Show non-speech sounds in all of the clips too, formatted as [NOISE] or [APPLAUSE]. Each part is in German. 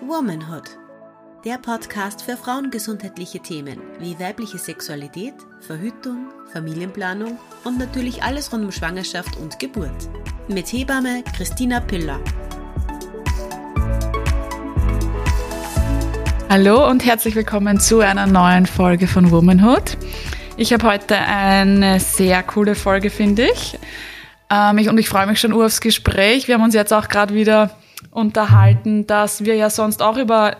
Womanhood. Der Podcast für frauengesundheitliche Themen wie weibliche Sexualität, Verhütung, Familienplanung und natürlich alles rund um Schwangerschaft und Geburt. Mit Hebamme Christina Piller. Hallo und herzlich willkommen zu einer neuen Folge von Womanhood. Ich habe heute eine sehr coole Folge, finde ich. Ähm, ich und ich freue mich schon aufs Gespräch. Wir haben uns jetzt auch gerade wieder unterhalten, dass wir ja sonst auch über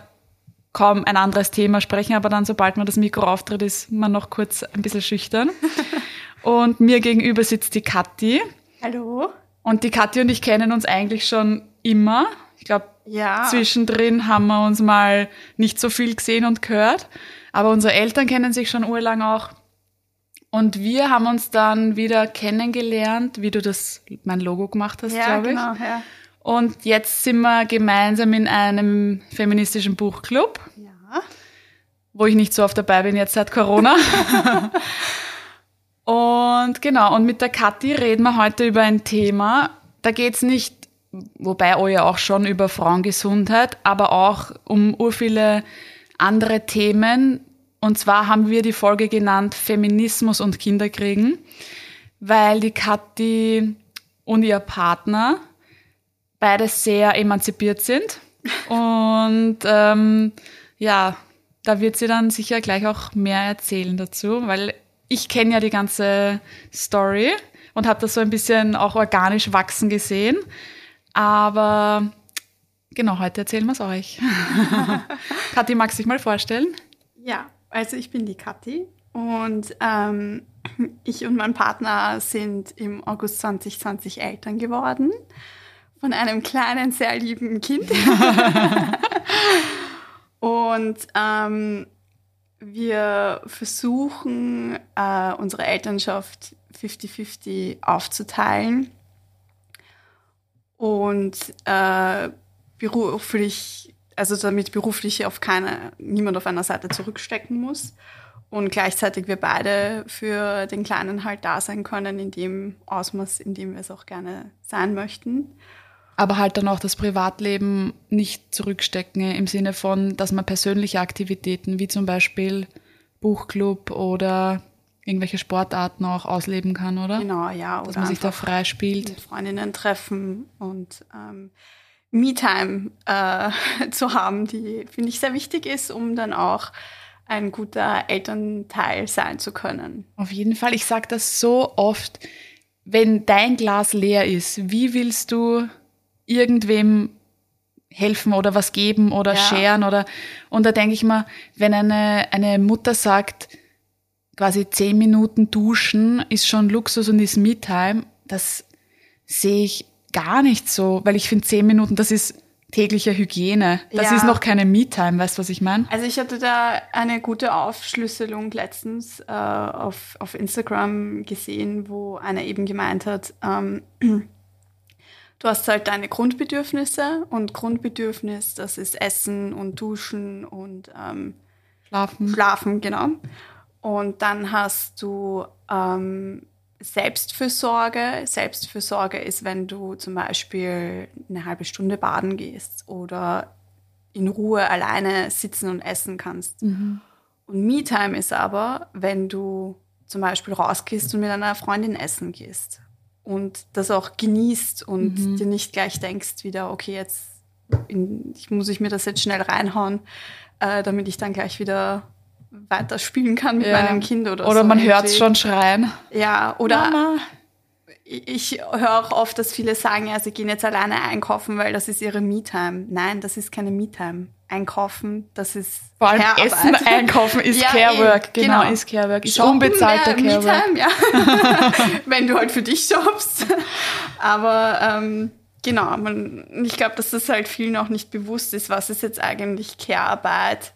kaum ein anderes Thema sprechen, aber dann, sobald man das Mikro auftritt, ist man noch kurz ein bisschen schüchtern. [LAUGHS] und mir gegenüber sitzt die Kathi. Hallo. Und die Kathi und ich kennen uns eigentlich schon immer. Ich glaube, ja. zwischendrin haben wir uns mal nicht so viel gesehen und gehört. Aber unsere Eltern kennen sich schon urlang auch. Und wir haben uns dann wieder kennengelernt, wie du das, mein Logo gemacht hast, ja, glaube ich. Genau, ja. Und jetzt sind wir gemeinsam in einem feministischen Buchclub. Ja. Wo ich nicht so oft dabei bin jetzt seit Corona. [LAUGHS] und genau, und mit der Kathi reden wir heute über ein Thema. Da geht's nicht, wobei euch auch schon über Frauengesundheit, aber auch um ur viele andere Themen. Und zwar haben wir die Folge genannt Feminismus und Kinderkriegen, weil die Kathi und ihr Partner beide sehr emanzipiert sind. Und ähm, ja, da wird sie dann sicher gleich auch mehr erzählen dazu, weil ich kenne ja die ganze Story und habe das so ein bisschen auch organisch wachsen gesehen. Aber genau, heute erzählen wir es euch. [LAUGHS] Kathi, magst du dich mal vorstellen? Ja, also ich bin die Kathi und ähm, ich und mein Partner sind im August 2020 Eltern geworden von einem kleinen, sehr lieben Kind. [LAUGHS] und ähm, wir versuchen, äh, unsere Elternschaft 50-50 aufzuteilen. Und äh, beruflich, also damit beruflich auf keine, niemand auf einer Seite zurückstecken muss. Und gleichzeitig wir beide für den Kleinen halt da sein können in dem Ausmaß, in dem wir es auch gerne sein möchten aber halt dann auch das Privatleben nicht zurückstecken im Sinne von, dass man persönliche Aktivitäten wie zum Beispiel Buchclub oder irgendwelche Sportarten auch ausleben kann, oder? Genau, ja. Dass man sich da frei spielt. Mit Freundinnen treffen und ähm, Me-Time äh, [LAUGHS] zu haben, die finde ich sehr wichtig ist, um dann auch ein guter Elternteil sein zu können. Auf jeden Fall. Ich sage das so oft. Wenn dein Glas leer ist, wie willst du irgendwem helfen oder was geben oder ja. scheren oder und da denke ich mal, wenn eine, eine Mutter sagt, quasi zehn Minuten duschen ist schon Luxus und ist Me-Time, das sehe ich gar nicht so, weil ich finde zehn Minuten, das ist tägliche Hygiene. Das ja. ist noch keine Me-Time, weißt du, was ich meine? Also ich hatte da eine gute Aufschlüsselung letztens äh, auf, auf Instagram gesehen, wo einer eben gemeint hat, ähm, Du hast halt deine Grundbedürfnisse und Grundbedürfnis, das ist Essen und Duschen und ähm, Schlafen. Schlafen, genau. Und dann hast du ähm, Selbstfürsorge. Selbstfürsorge ist, wenn du zum Beispiel eine halbe Stunde baden gehst oder in Ruhe alleine sitzen und essen kannst. Mhm. Und Me-Time ist aber, wenn du zum Beispiel rausgehst und mit einer Freundin essen gehst und das auch genießt und mhm. dir nicht gleich denkst wieder, okay, jetzt in, ich, muss ich mir das jetzt schnell reinhauen, äh, damit ich dann gleich wieder weiter spielen kann mit ja. meinem Kind oder, oder so. Oder man hört es schon schreien. Ja, oder Mama. ich höre auch oft, dass viele sagen, ja, sie gehen jetzt alleine einkaufen, weil das ist ihre Me-Time. Nein, das ist keine Me-Time einkaufen, das ist Vor allem Essen einkaufen ist [LAUGHS] ja, Carework, genau, genau, ist Carework, ist Shoppen, unbezahlter Carework. ja. [LAUGHS] Wenn du halt für dich shoppst. Aber ähm, genau, man, ich glaube, dass das halt vielen auch nicht bewusst ist, was ist jetzt eigentlich Care-Arbeit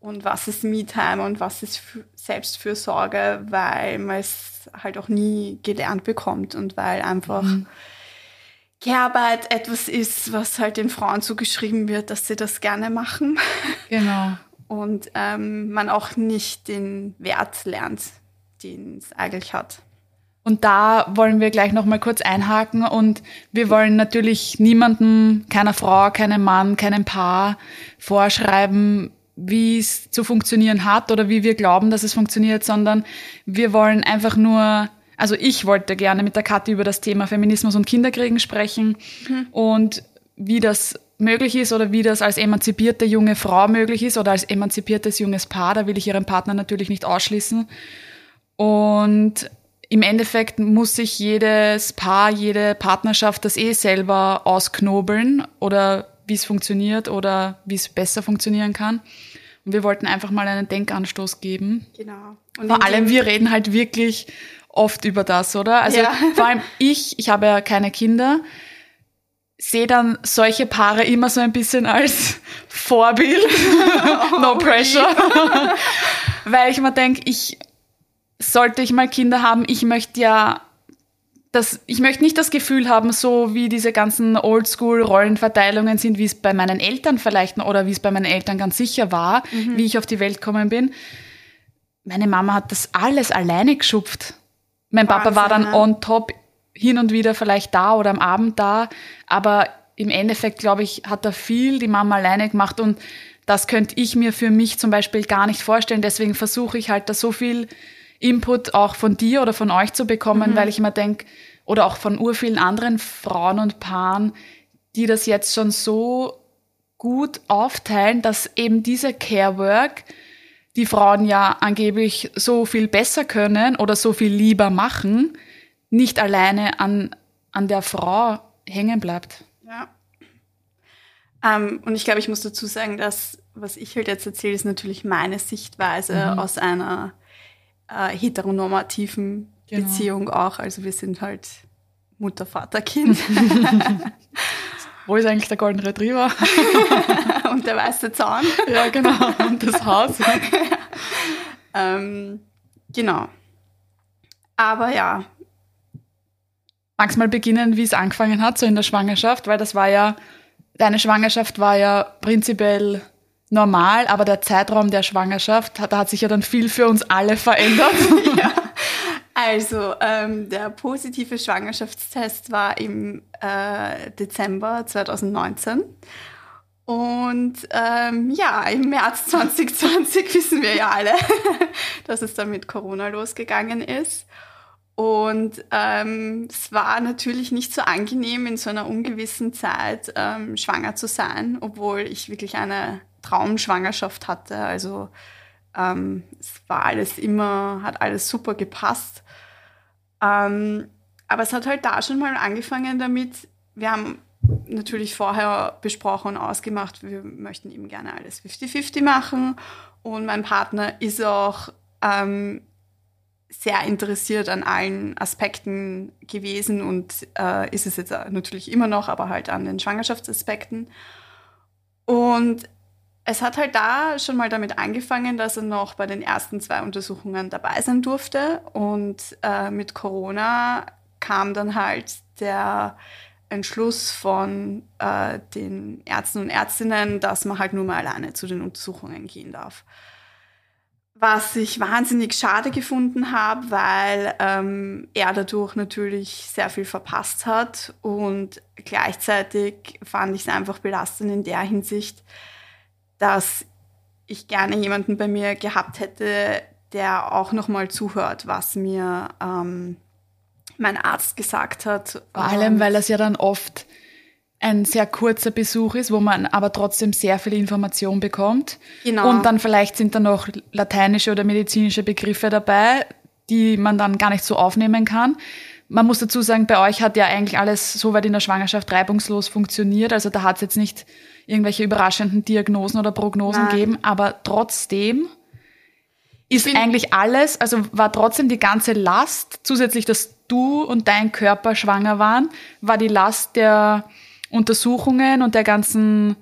und was ist Me-Time und was ist Selbstfürsorge, weil man es halt auch nie gelernt bekommt und weil einfach mhm Care-Arbeit etwas ist, was halt den Frauen zugeschrieben wird, dass sie das gerne machen. Genau. [LAUGHS] Und ähm, man auch nicht den Wert lernt, den es eigentlich hat. Und da wollen wir gleich nochmal kurz einhaken und wir wollen natürlich niemandem, keiner Frau, keinem Mann, keinem Paar vorschreiben, wie es zu funktionieren hat oder wie wir glauben, dass es funktioniert, sondern wir wollen einfach nur, also ich wollte gerne mit der Kathi über das Thema Feminismus und Kinderkriegen sprechen mhm. und wie das möglich ist oder wie das als emanzipierte junge Frau möglich ist oder als emanzipiertes junges Paar. Da will ich ihren Partner natürlich nicht ausschließen. Und im Endeffekt muss sich jedes Paar, jede Partnerschaft das eh selber ausknobeln oder wie es funktioniert oder wie es besser funktionieren kann. Und wir wollten einfach mal einen Denkanstoß geben. Genau. Und vor allem, wir reden halt wirklich oft über das, oder? Also ja. vor allem ich, ich habe ja keine Kinder, sehe dann solche Paare immer so ein bisschen als [LAUGHS] Vorbild. [LAUGHS] no pressure. [LAUGHS] Weil ich mir denke, ich sollte ich mal Kinder haben, ich möchte ja das, ich möchte nicht das Gefühl haben, so wie diese ganzen Oldschool-Rollenverteilungen sind, wie es bei meinen Eltern vielleicht oder wie es bei meinen Eltern ganz sicher war, mhm. wie ich auf die Welt gekommen bin. Meine Mama hat das alles alleine geschupft. Mein Wahnsinn, Papa war dann on top hin und wieder vielleicht da oder am Abend da, aber im Endeffekt, glaube ich, hat er viel die Mama alleine gemacht und das könnte ich mir für mich zum Beispiel gar nicht vorstellen. Deswegen versuche ich halt da so viel Input auch von dir oder von euch zu bekommen, mhm. weil ich immer denke, oder auch von ur vielen anderen Frauen und Paaren, die das jetzt schon so gut aufteilen, dass eben diese Care Work die Frauen ja angeblich so viel besser können oder so viel lieber machen, nicht alleine an, an der Frau hängen bleibt. Ja. Ähm, und ich glaube, ich muss dazu sagen, dass was ich halt jetzt erzähle, ist natürlich meine Sichtweise mhm. aus einer äh, heteronormativen genau. Beziehung auch. Also wir sind halt Mutter, Vater, Kind. [LAUGHS] [LAUGHS] Wo ist eigentlich der Golden Retriever? [LAUGHS] und der weiße Zahn. [LAUGHS] ja, genau. Und das Haus. [LAUGHS] ähm, genau. Aber ja. Magst du mal beginnen, wie es angefangen hat, so in der Schwangerschaft? Weil das war ja, deine Schwangerschaft war ja prinzipiell normal, aber der Zeitraum der Schwangerschaft, da hat sich ja dann viel für uns alle verändert. ja. Also, ähm, der positive Schwangerschaftstest war im äh, Dezember 2019. Und ähm, ja, im März 2020 [LAUGHS] wissen wir ja alle, [LAUGHS] dass es dann mit Corona losgegangen ist. Und ähm, es war natürlich nicht so angenehm, in so einer ungewissen Zeit ähm, schwanger zu sein, obwohl ich wirklich eine Traumschwangerschaft hatte. Also ähm, es war alles immer, hat alles super gepasst. Ähm, aber es hat halt da schon mal angefangen damit, wir haben natürlich vorher besprochen und ausgemacht, wir möchten eben gerne alles 50-50 machen. Und mein Partner ist auch ähm, sehr interessiert an allen Aspekten gewesen und äh, ist es jetzt natürlich immer noch, aber halt an den Schwangerschaftsaspekten. Und es hat halt da schon mal damit angefangen, dass er noch bei den ersten zwei Untersuchungen dabei sein durfte. Und äh, mit Corona kam dann halt der Entschluss von äh, den Ärzten und Ärztinnen, dass man halt nur mal alleine zu den Untersuchungen gehen darf. Was ich wahnsinnig schade gefunden habe, weil ähm, er dadurch natürlich sehr viel verpasst hat und gleichzeitig fand ich es einfach belastend in der Hinsicht, dass ich gerne jemanden bei mir gehabt hätte, der auch nochmal zuhört, was mir ähm, mein Arzt gesagt hat. Vor allem, weil das ja dann oft ein sehr kurzer Besuch ist, wo man aber trotzdem sehr viel Information bekommt. Genau. Und dann vielleicht sind da noch lateinische oder medizinische Begriffe dabei, die man dann gar nicht so aufnehmen kann. Man muss dazu sagen, bei euch hat ja eigentlich alles soweit in der Schwangerschaft reibungslos funktioniert. Also da hat es jetzt nicht irgendwelche überraschenden Diagnosen oder Prognosen Nein. geben, aber trotzdem ist eigentlich alles, also war trotzdem die ganze Last, zusätzlich, dass du und dein Körper schwanger waren, war die Last der Untersuchungen und der ganzen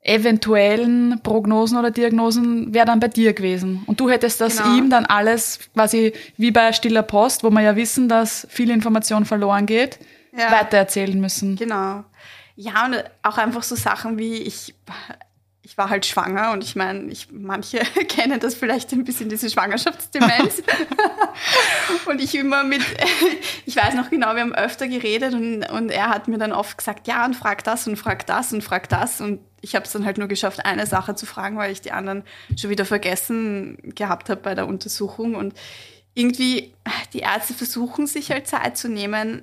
eventuellen Prognosen oder Diagnosen wäre dann bei dir gewesen. Und du hättest das genau. ihm dann alles quasi wie bei stiller Post, wo wir ja wissen, dass viel Information verloren geht, ja. weitererzählen müssen. Genau. Ja, und auch einfach so Sachen wie ich, ich war halt schwanger und ich meine, ich, manche [LAUGHS] kennen das vielleicht ein bisschen, diese Schwangerschaftsdemenz. [LAUGHS] und ich immer mit, [LAUGHS] ich weiß noch genau, wir haben öfter geredet und, und er hat mir dann oft gesagt, ja, und frag das und frag das und frag das. Und ich habe es dann halt nur geschafft, eine Sache zu fragen, weil ich die anderen schon wieder vergessen gehabt habe bei der Untersuchung. Und irgendwie, die Ärzte versuchen sich halt Zeit zu nehmen.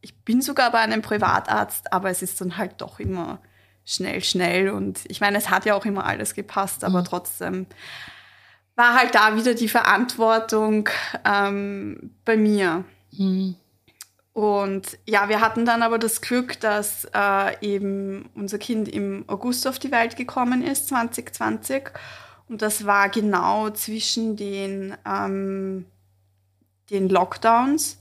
Ich bin sogar bei einem Privatarzt, aber es ist dann halt doch immer schnell, schnell. Und ich meine, es hat ja auch immer alles gepasst, aber mhm. trotzdem war halt da wieder die Verantwortung ähm, bei mir. Mhm. Und ja, wir hatten dann aber das Glück, dass äh, eben unser Kind im August auf die Welt gekommen ist, 2020. Und das war genau zwischen den, ähm, den Lockdowns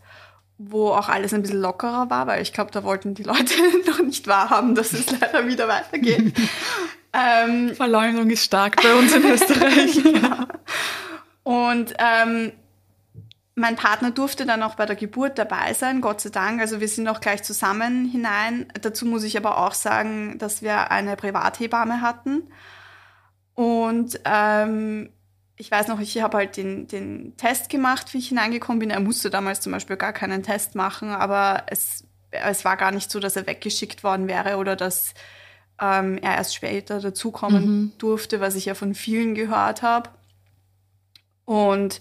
wo auch alles ein bisschen lockerer war, weil ich glaube, da wollten die Leute [LAUGHS] noch nicht wahrhaben, dass es leider wieder weitergeht. [LAUGHS] ähm, Verleumdung ist stark bei uns in Österreich. [LAUGHS] ja. Und ähm, mein Partner durfte dann auch bei der Geburt dabei sein, Gott sei Dank. Also wir sind auch gleich zusammen hinein. Dazu muss ich aber auch sagen, dass wir eine Privathebamme hatten. Und ähm, ich weiß noch, ich habe halt den, den Test gemacht, wie ich hineingekommen bin. Er musste damals zum Beispiel gar keinen Test machen, aber es, es war gar nicht so, dass er weggeschickt worden wäre oder dass ähm, er erst später dazukommen mhm. durfte, was ich ja von vielen gehört habe. Und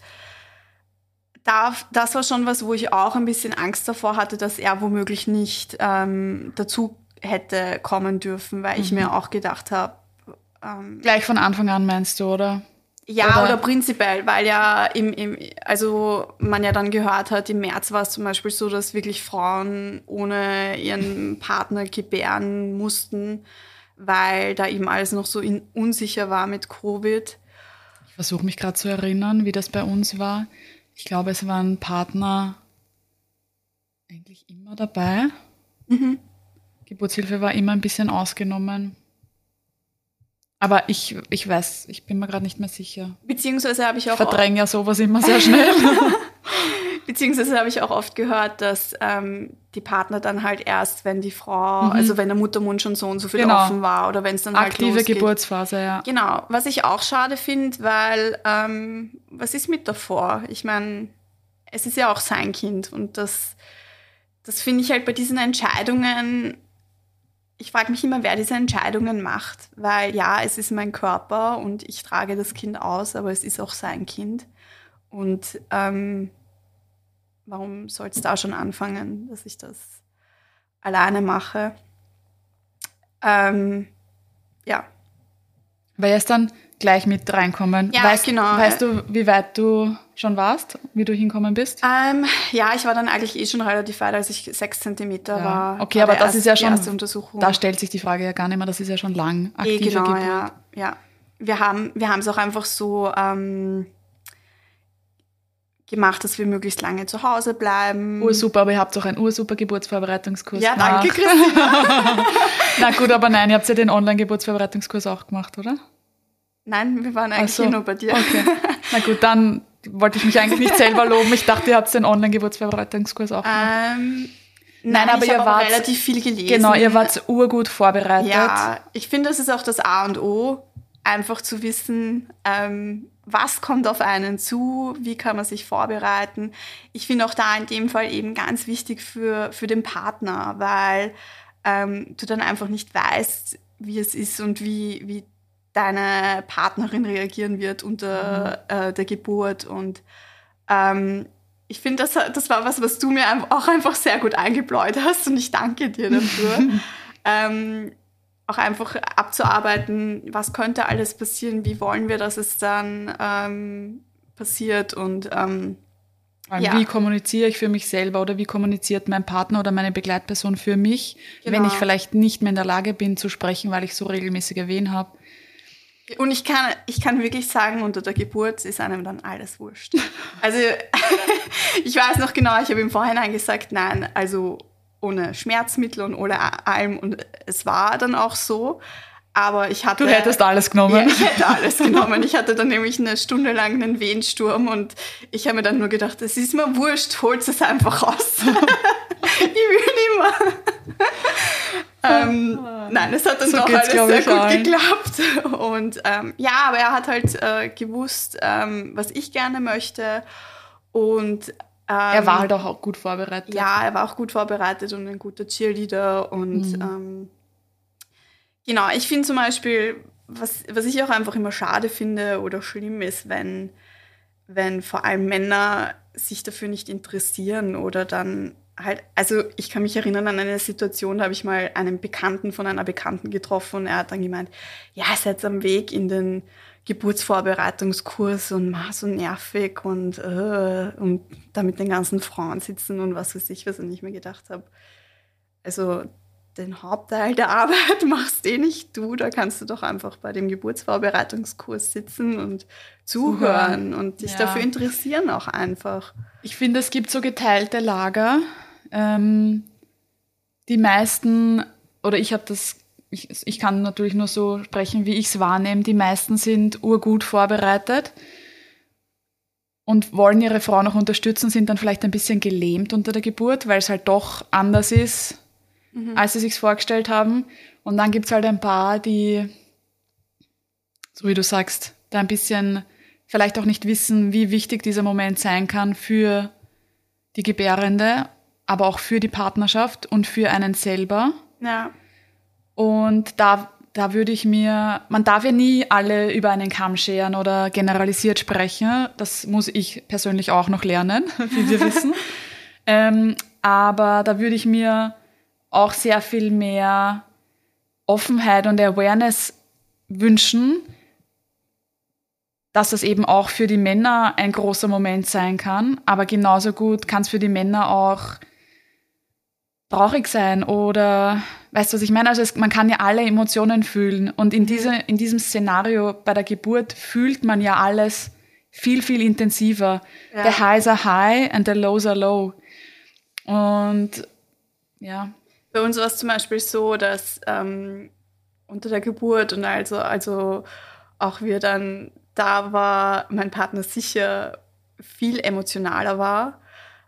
da, das war schon was, wo ich auch ein bisschen Angst davor hatte, dass er womöglich nicht ähm, dazu hätte kommen dürfen, weil mhm. ich mir auch gedacht habe. Ähm, Gleich von Anfang an meinst du, oder? Ja, oder, oder prinzipiell, weil ja im, im, also man ja dann gehört hat, im März war es zum Beispiel so, dass wirklich Frauen ohne ihren [LAUGHS] Partner gebären mussten, weil da eben alles noch so in, unsicher war mit Covid. Ich versuche mich gerade zu erinnern, wie das bei uns war. Ich glaube, es waren Partner eigentlich immer dabei. Mhm. Geburtshilfe war immer ein bisschen ausgenommen. Aber ich, ich weiß, ich bin mir gerade nicht mehr sicher. Beziehungsweise habe ich auch. Verdränge ja sowas immer sehr schnell. [LAUGHS] Beziehungsweise habe ich auch oft gehört, dass ähm, die Partner dann halt erst, wenn die Frau, mhm. also wenn der Muttermund schon so und so viel genau. offen war oder wenn es dann halt Aktive halt losgeht. Geburtsphase, ja. Genau, was ich auch schade finde, weil ähm, was ist mit davor? Ich meine, es ist ja auch sein Kind und das, das finde ich halt bei diesen Entscheidungen ich frage mich immer, wer diese Entscheidungen macht, weil ja, es ist mein Körper und ich trage das Kind aus, aber es ist auch sein Kind. Und ähm, warum soll es da schon anfangen, dass ich das alleine mache? Ähm, ja. Weil es dann gleich mit reinkommen. Ja, weißt, genau. Weißt du, wie weit du schon warst, wie du hinkommen bist? Ähm, ja, ich war dann eigentlich eh schon relativ weit, als ich sechs Zentimeter ja. war. Okay, aber das erste, ist ja schon, Untersuchung. da stellt sich die Frage ja gar nicht mehr, das ist ja schon lang aktive eh, genau, Geburt. ja, ja. Wir haben wir es auch einfach so ähm, gemacht, dass wir möglichst lange zu Hause bleiben. Ursuper, aber ihr habt auch einen ursuper Geburtsvorbereitungskurs Ja, danke, Christina. [LAUGHS] Na gut, aber nein, ihr habt ja den Online-Geburtsvorbereitungskurs auch gemacht, oder? Nein, wir waren eigentlich so. nur bei dir. Okay. [LAUGHS] Na gut, dann wollte ich mich eigentlich nicht selber loben. Ich dachte, ihr habt den Online-Geburtsvorbereitungskurs auch. Ähm, nein, nein, aber ihr wart relativ viel gelesen. Genau, ihr wart urgut vorbereitet. Ja, ich finde, das ist auch das A und O, einfach zu wissen, ähm, was kommt auf einen zu, wie kann man sich vorbereiten. Ich finde auch da in dem Fall eben ganz wichtig für, für den Partner, weil ähm, du dann einfach nicht weißt, wie es ist und wie, wie deine Partnerin reagieren wird unter mhm. äh, der Geburt. Und ähm, ich finde, das, das war was, was du mir auch einfach sehr gut eingebläut hast und ich danke dir dafür. [LAUGHS] ähm, auch einfach abzuarbeiten, was könnte alles passieren, wie wollen wir, dass es dann ähm, passiert und ähm, ja. Wie kommuniziere ich für mich selber oder wie kommuniziert mein Partner oder meine Begleitperson für mich, genau. wenn ich vielleicht nicht mehr in der Lage bin zu sprechen, weil ich so regelmäßige Wehen habe. Und ich kann, ich kann wirklich sagen, unter der Geburt ist einem dann alles wurscht. [LAUGHS] Also [LAUGHS] ich weiß noch genau, ich habe im Vorhinein gesagt, nein, also ohne Schmerzmittel und ohne allem. Und es war dann auch so. Aber ich hatte. Du hättest alles genommen. Ja, ich hätte alles [LAUGHS] genommen. Ich hatte dann nämlich eine Stunde lang einen Wehensturm und ich habe mir dann nur gedacht, es ist mir wurscht, holt es einfach raus. Ich will nicht mehr. ähm, nein, es hat dann so doch alles sehr gut allen. geklappt. Und ähm, ja, aber er hat halt äh, gewusst, ähm, was ich gerne möchte. Und er war ähm, halt auch gut vorbereitet. Ja, er war auch gut vorbereitet und ein guter Cheerleader. Und mhm. Ähm, genau, ich finde zum Beispiel, was, was ich auch einfach immer schade finde oder schlimm ist, wenn, wenn vor allem Männer sich dafür nicht interessieren oder dann halt, also ich kann mich erinnern an eine Situation, da habe ich mal einen Bekannten von einer Bekannten getroffen und er hat dann gemeint, ja, ihr seid am Weg in den Geburtsvorbereitungskurs und mach so nervig und, äh, und da mit den ganzen Frauen sitzen und was weiß ich, was ich nicht mehr gedacht habe. Also den Hauptteil der [LAUGHS] Arbeit machst eh nicht du, da kannst du doch einfach bei dem Geburtsvorbereitungskurs sitzen und zuhören, zuhören. und dich ja. dafür interessieren auch einfach. Ich finde, es gibt so geteilte Lager. Ähm, die meisten, oder ich habe das, ich, ich kann natürlich nur so sprechen, wie ich es wahrnehme, die meisten sind urgut vorbereitet und wollen ihre Frau noch unterstützen, sind dann vielleicht ein bisschen gelähmt unter der Geburt, weil es halt doch anders ist mhm. als sie sich vorgestellt haben. Und dann gibt es halt ein paar, die, so wie du sagst, da ein bisschen vielleicht auch nicht wissen, wie wichtig dieser Moment sein kann für die Gebärende, aber auch für die Partnerschaft und für einen selber. Ja. Und da, da würde ich mir, man darf ja nie alle über einen Kamm scheren oder generalisiert sprechen. Das muss ich persönlich auch noch lernen, [LAUGHS] wie wir wissen. [LAUGHS] ähm, aber da würde ich mir auch sehr viel mehr Offenheit und Awareness wünschen, dass das eben auch für die Männer ein großer Moment sein kann, aber genauso gut kann es für die Männer auch traurig sein oder weißt du, was ich meine? Also es, man kann ja alle Emotionen fühlen und in, diese, in diesem Szenario bei der Geburt fühlt man ja alles viel, viel intensiver. Ja. The highs are high and the lows are low. Und ja, bei uns war es zum Beispiel so, dass ähm, unter der Geburt und also, also auch wir dann da war, mein Partner sicher viel emotionaler war.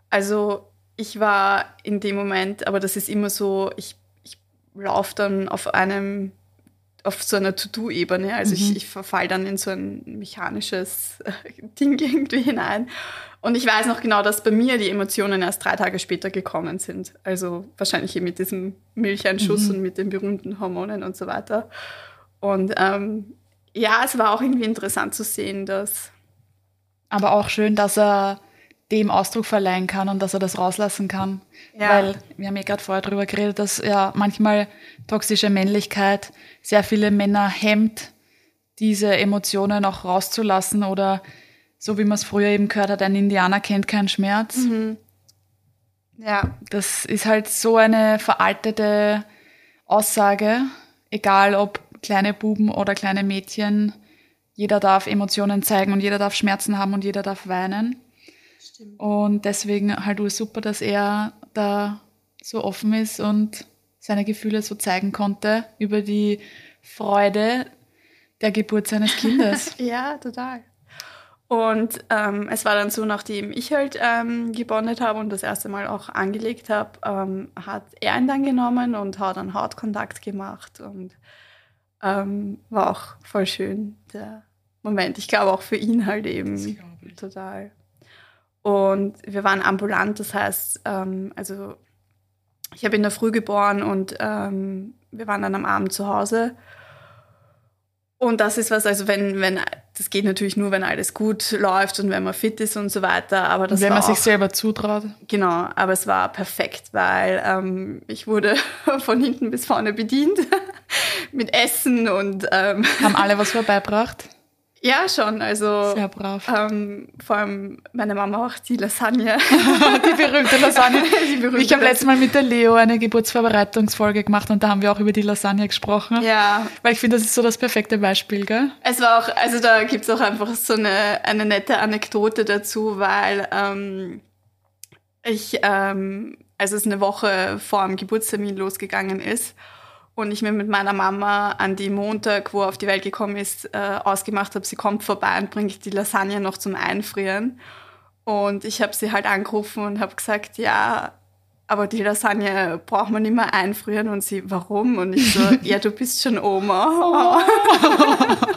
Also ich war in dem Moment, aber das ist immer so, ich, ich laufe dann auf einem, auf so einer To-Do-Ebene. Also mhm. ich, ich verfall dann in so ein mechanisches Ding [LAUGHS] irgendwie hinein. Und ich weiß noch genau, dass bei mir die Emotionen erst drei Tage später gekommen sind. Also wahrscheinlich eben mit diesem Milcheinschuss mhm. und mit den berühmten Hormonen und so weiter. Und ähm, ja, es war auch irgendwie interessant zu sehen, dass. Aber auch schön, dass er dem Ausdruck verleihen kann und dass er das rauslassen kann. Ja. Weil wir haben ja gerade vorher darüber geredet, dass ja manchmal toxische Männlichkeit sehr viele Männer hemmt, diese Emotionen auch rauszulassen oder so wie man es früher eben gehört hat, ein Indianer kennt keinen Schmerz. Mhm. Ja. Das ist halt so eine veraltete Aussage, egal ob kleine Buben oder kleine Mädchen. Jeder darf Emotionen zeigen und jeder darf Schmerzen haben und jeder darf weinen. Stimmt. Und deswegen halt super, dass er da so offen ist und seine Gefühle so zeigen konnte über die Freude der Geburt seines Kindes. [LAUGHS] ja, total. Und ähm, es war dann so, nachdem ich halt ähm, gebondet habe und das erste Mal auch angelegt habe, ähm, hat er ihn dann genommen und hat dann Hautkontakt gemacht und ähm, war auch voll schön der Moment. Ich glaube auch für ihn halt eben total. Und wir waren ambulant, das heißt, ähm, also ich habe in der Früh geboren und ähm, wir waren dann am Abend zu Hause. Und das ist was, also wenn, wenn, das geht natürlich nur, wenn alles gut läuft und wenn man fit ist und so weiter. Aber das wenn man auch, sich selber zutraut. Genau, aber es war perfekt, weil ähm, ich wurde [LAUGHS] von hinten bis vorne bedient [LAUGHS] mit Essen und ähm, haben alle was vorbeibracht. Ja, schon. Also sehr brav. Ähm, vor allem meine Mama auch die Lasagne. [LAUGHS] die berühmte Lasagne. [LAUGHS] Die berühmte ich habe letztes Mal mit der Leo eine Geburtsvorbereitungsfolge gemacht und da haben wir auch über die Lasagne gesprochen. Ja. Weil ich finde, das ist so das perfekte Beispiel, gell? Es war auch, also da gibt's auch einfach so eine, eine nette Anekdote dazu, weil ähm, ich, ähm, als es eine Woche vor dem Geburtstermin losgegangen ist und ich mir mit meiner Mama an die Montag, wo er auf die Welt gekommen ist, äh, ausgemacht habe, sie kommt vorbei und bringt die Lasagne noch zum Einfrieren. Und ich habe sie halt angerufen und habe gesagt, ja, aber die Lasagne braucht man nicht mehr einfrieren. Und sie, warum? Und ich so, [LAUGHS] ja, du bist schon Oma. Oh. [LAUGHS]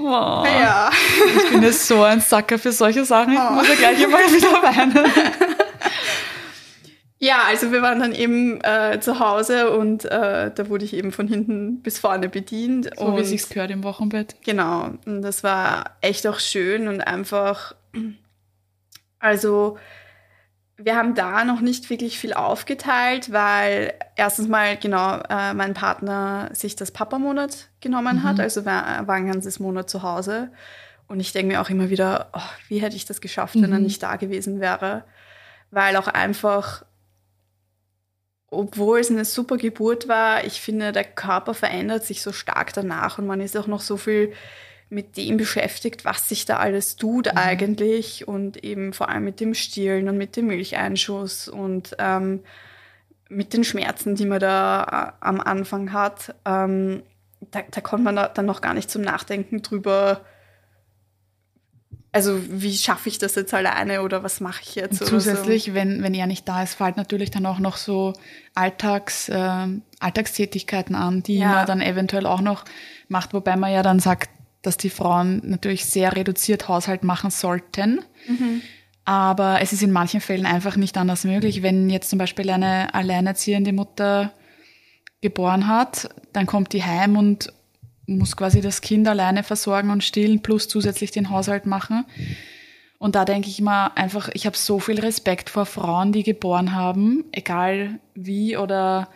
Ja. Ich bin jetzt so ein Sacker für solche Sachen. Ich muss ja gleich immer wieder weinen. [LAUGHS] Ja, also wir waren dann eben äh, zu Hause und äh, da wurde ich eben von hinten bis vorne bedient. So und wie sich's gehört im Wochenbett. Genau, und das war echt auch schön und einfach, also wir haben da noch nicht wirklich viel aufgeteilt, weil erstens mal genau äh, mein Partner sich das Papamonat genommen hat, also war, war ein ganzes Monat zu Hause. Und ich denke mir auch immer wieder, oh, wie hätte ich das geschafft, wenn er nicht da gewesen wäre? Weil auch einfach, obwohl es eine super Geburt war, ich finde, der Körper verändert sich so stark danach und man ist auch noch so viel mit dem beschäftigt, was sich da alles tut eigentlich und eben vor allem mit dem Stillen und mit dem Milcheinschuss und ähm, mit den Schmerzen, die man da äh, am Anfang hat. Ähm, da, da kommt man da, dann noch gar nicht zum Nachdenken drüber, also wie schaffe ich das jetzt alleine oder was mache ich jetzt? oder Zusätzlich, wenn, wenn er nicht da ist, fällt natürlich dann auch noch so Alltags, äh, Alltagstätigkeiten an, die Ja. man dann eventuell auch noch macht, wobei man ja dann sagt, dass die Frauen natürlich sehr reduziert Haushalt machen sollten. Aber es ist in manchen Fällen einfach nicht anders möglich. Wenn jetzt zum Beispiel eine alleinerziehende Mutter geboren hat, dann kommt die heim und muss quasi das Kind alleine versorgen und stillen, plus zusätzlich den Haushalt machen. Und da denke ich mal einfach, ich habe so viel Respekt vor Frauen, die geboren haben, egal wie oder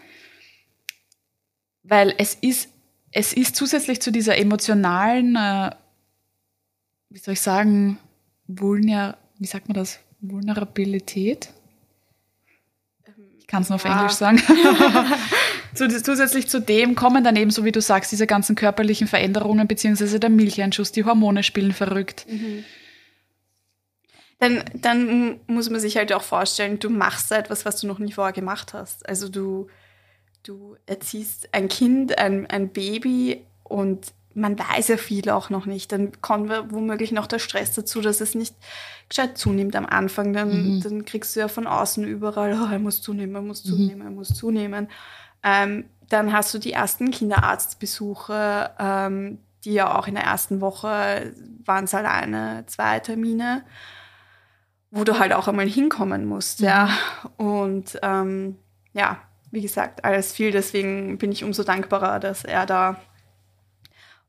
weil es ist, es ist zusätzlich zu dieser emotionalen, äh, wie soll ich sagen, Vulner, wie sagt man das? Vulnerabilität? Ich kann es nur auf ja. Englisch sagen. [LAUGHS] Zu- Zusätzlich zu dem kommen dann eben, so wie du sagst, diese ganzen körperlichen Veränderungen, beziehungsweise der Milcheinschuss, die Hormone spielen verrückt. Dann, dann muss man sich halt auch vorstellen, du machst da etwas, was du noch nie vorher gemacht hast. Also du, du erziehst ein Kind, ein, ein Baby und man weiß ja viel auch noch nicht. Dann kommt womöglich noch der Stress dazu, dass es nicht gescheit zunimmt am Anfang. Dann, dann kriegst du ja von außen überall, oh, er muss zunehmen, er muss zunehmen, er muss zunehmen. Ähm, dann hast du die ersten Kinderarztbesuche, ähm, die ja auch in der ersten Woche waren es alleine zwei Termine wo du halt auch einmal hinkommen musst, ja. Und ähm, ja, wie gesagt, alles viel. Deswegen bin ich umso dankbarer, dass er da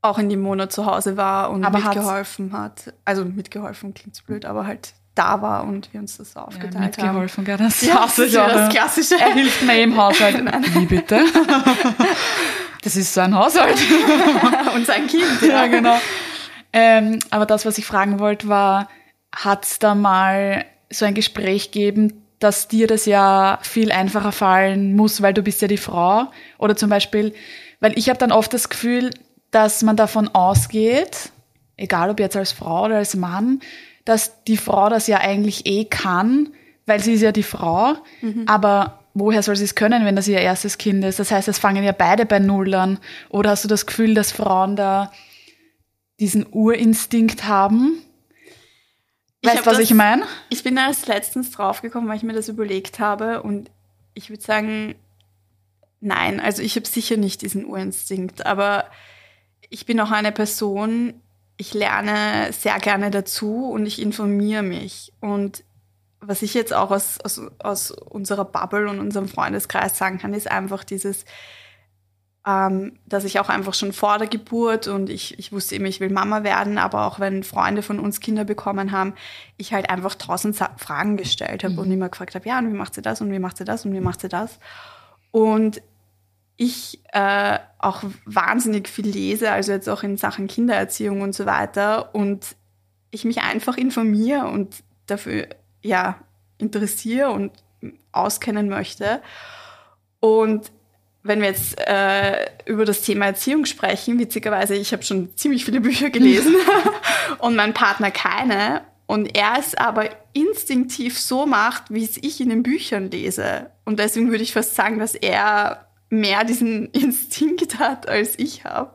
auch in dem Monat zu Hause war und Aber mitgeholfen hat. Also mitgeholfen klingt blöd, aber halt da war und wir uns das so Ja, aufgeteilt haben. mitgeholfen, gell? Das Ja, das ist ja das ja. Klassische. Er hilft mir im Haushalt. [LAUGHS] Wie bitte? [LAUGHS] Das ist so ein Haushalt. [LAUGHS] und sein Kind. ja, genau. Ähm, aber das, was ich fragen wollte, war, hat es da mal so ein Gespräch gegeben, dass dir das ja viel einfacher fallen muss, weil du bist ja die Frau? Oder zum Beispiel, weil ich habe dann oft das Gefühl, dass man davon ausgeht, egal ob jetzt als Frau oder als Mann, dass die Frau das ja eigentlich eh kann, weil sie ist ja die Frau, aber woher soll sie es können, wenn das ihr erstes Kind ist? Das heißt, es fangen ja beide bei Null an. Oder hast du das Gefühl, dass Frauen da diesen Urinstinkt haben? Weißt du, was das- ich meine? Ich bin da erst letztens draufgekommen, weil ich mir das überlegt habe und ich würde sagen, nein, also ich habe sicher nicht diesen Urinstinkt, aber ich bin auch eine Person, ich lerne sehr gerne dazu und ich informiere mich. Und was ich jetzt auch aus, aus, aus unserer Bubble und unserem Freundeskreis sagen kann, ist einfach dieses, ähm, dass ich auch einfach schon vor der Geburt und ich, ich wusste eben, ich will Mama werden, aber auch wenn Freunde von uns Kinder bekommen haben, ich halt einfach tausend Fragen gestellt habe und immer gefragt habe, ja, und wie macht sie das und wie macht sie das und wie macht sie das? Und ich äh, auch wahnsinnig viel lese, also jetzt auch in Sachen Kindererziehung und so weiter und ich mich einfach informiere und dafür ja interessiere und auskennen möchte. Und wenn wir jetzt äh, über das Thema Erziehung sprechen, witzigerweise, ich habe schon ziemlich viele Bücher gelesen [LAUGHS] [LAUGHS] und mein Partner keine. Und er es aber instinktiv so macht, wie es ich in den Büchern lese. Und deswegen würde ich fast sagen, dass er mehr diesen [LAUGHS] Instinkt hat, als ich habe.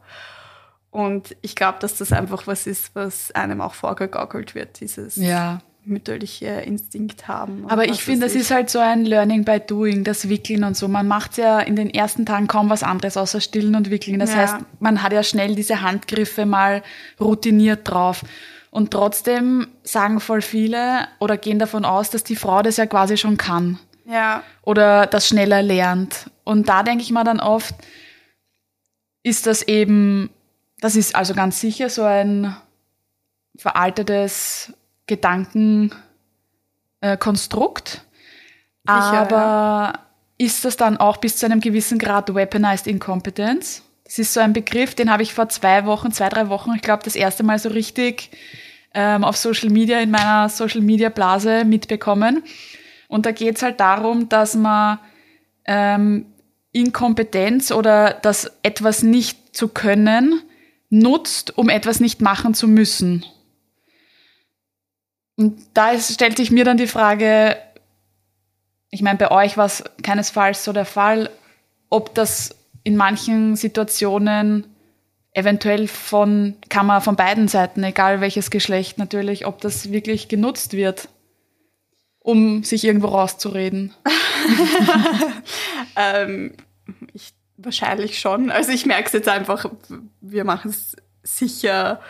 Und ich glaube, dass das einfach was ist, was einem auch vorgegaukelt wird, dieses Ja. mütterliche Instinkt haben. Aber ich finde, das ist halt so ein Learning by Doing, das Wickeln und so. Man macht ja in den ersten Tagen kaum was anderes außer Stillen und Wickeln. Das ja. heißt, man hat ja schnell diese Handgriffe mal routiniert drauf. Und trotzdem sagen voll viele oder gehen davon aus, dass die Frau das ja quasi schon kann. Ja. Oder das schneller lernt. Und da denke ich mal dann oft, ist das eben, das ist also ganz sicher so ein veraltetes Gedankenkonstrukt. Äh, Aber ja. ist das dann auch bis zu einem gewissen Grad Weaponized Incompetence? Das ist so ein Begriff, den habe ich vor zwei Wochen, zwei, drei Wochen, ich glaube, das erste Mal so richtig ähm, auf Social Media, in meiner Social Media Blase mitbekommen. Und da geht es halt darum, dass man ähm, Inkompetenz oder das etwas nicht zu können nutzt, um etwas nicht machen zu müssen. Und da stellt sich mir dann die Frage, ich meine, bei euch war es keinesfalls so der Fall, ob das in manchen Situationen eventuell von, kann man von beiden Seiten, egal welches Geschlecht natürlich, ob das wirklich genutzt wird, um sich irgendwo rauszureden. [LAUGHS] ähm, ich, wahrscheinlich schon. Also ich merke es jetzt einfach, wir machen es sicher